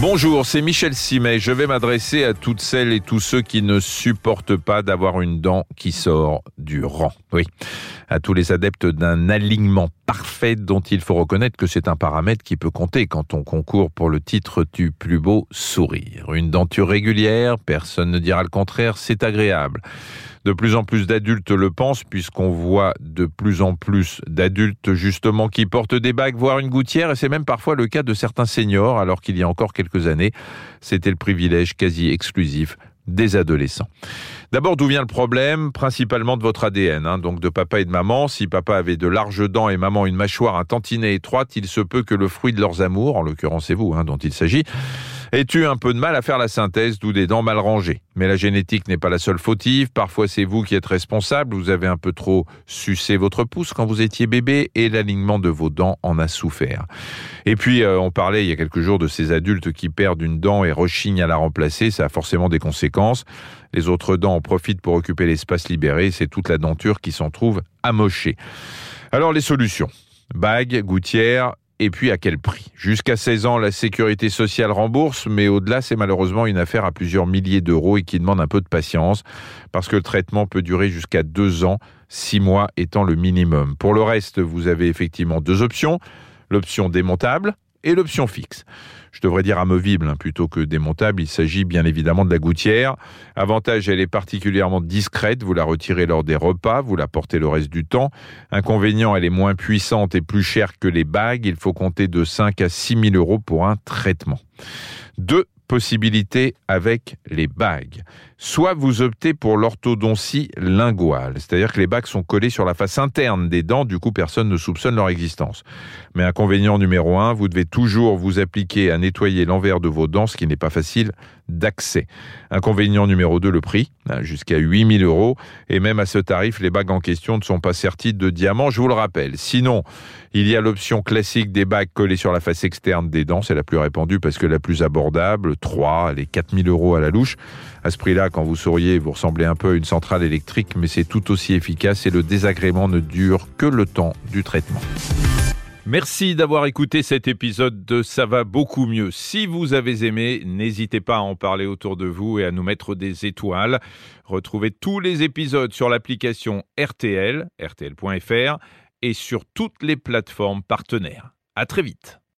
Bonjour, c'est Michel Simet. Je vais m'adresser à toutes celles et tous ceux qui ne supportent pas d'avoir une dent qui sort du rang. Oui, à tous les adeptes d'un alignement parfait dont il faut reconnaître que c'est un paramètre qui peut compter quand on concourt pour le titre du plus beau sourire. Une denture régulière, personne ne dira le contraire, c'est agréable. De plus en plus d'adultes le pensent puisqu'on voit de plus en plus d'adultes justement qui portent des bagues, voire une gouttière, et c'est même parfois le cas de certains seniors, alors qu'il y a encore quelques années, c'était le privilège quasi exclusif des adolescents. D'abord, d'où vient le problème? Principalement de votre ADN, hein, donc de papa et de maman. Si papa avait de larges dents et maman une mâchoire un tantinet étroite, il se peut que le fruit de leurs amours, en l'occurrence c'est vous hein, dont il s'agit, ait eu un peu de mal à faire la synthèse, d'où des dents mal rangées. Mais la génétique n'est pas la seule fautive. Parfois, c'est vous qui êtes responsable. Vous avez un peu trop sucé votre pouce quand vous étiez bébé et l'alignement de vos dents en a souffert. Et puis, euh, on parlait il y a quelques jours de ces adultes qui perdent une dent et rechignent à la remplacer. Ça a forcément des conséquences. Les autres dents en profitent pour occuper l'espace libéré. C'est toute la denture qui s'en trouve amochée. Alors, les solutions. Bagues, gouttières, et puis à quel prix? Jusqu'à 16 ans, la sécurité sociale rembourse, mais au-delà, c'est malheureusement une affaire à plusieurs milliers d'euros et qui demande un peu de patience, parce que le traitement peut durer jusqu'à deux ans, six mois étant le minimum. Pour le reste, vous avez effectivement deux options, l'option démontable et l'option fixe je devrais dire amovible hein, plutôt que démontable. Il s'agit bien évidemment de la gouttière. Avantage, elle est particulièrement discrète. Vous la retirez lors des repas, vous la portez le reste du temps. Inconvénient, elle est moins puissante et plus chère que les bagues. Il faut compter de 5 à 6 000 euros pour un traitement. Deux possibilités avec les bagues. Soit vous optez pour l'orthodontie linguale, c'est-à-dire que les bagues sont collées sur la face interne des dents, du coup personne ne soupçonne leur existence. Mais inconvénient numéro un, vous devez toujours vous appliquer à nettoyer l'envers de vos dents, ce qui n'est pas facile d'accès. Inconvénient numéro 2, le prix, hein, jusqu'à 8000 euros. Et même à ce tarif, les bagues en question ne sont pas serties de diamants, je vous le rappelle. Sinon, il y a l'option classique des bagues collées sur la face externe des dents. C'est la plus répandue parce que la plus abordable. 3, les 4000 euros à la louche. À ce prix-là, quand vous souriez, vous ressemblez un peu à une centrale électrique, mais c'est tout aussi efficace et le désagrément ne dure que le temps du traitement. Merci d'avoir écouté cet épisode de Ça va beaucoup mieux. Si vous avez aimé, n'hésitez pas à en parler autour de vous et à nous mettre des étoiles. Retrouvez tous les épisodes sur l'application RTL, rtl.fr et sur toutes les plateformes partenaires. À très vite.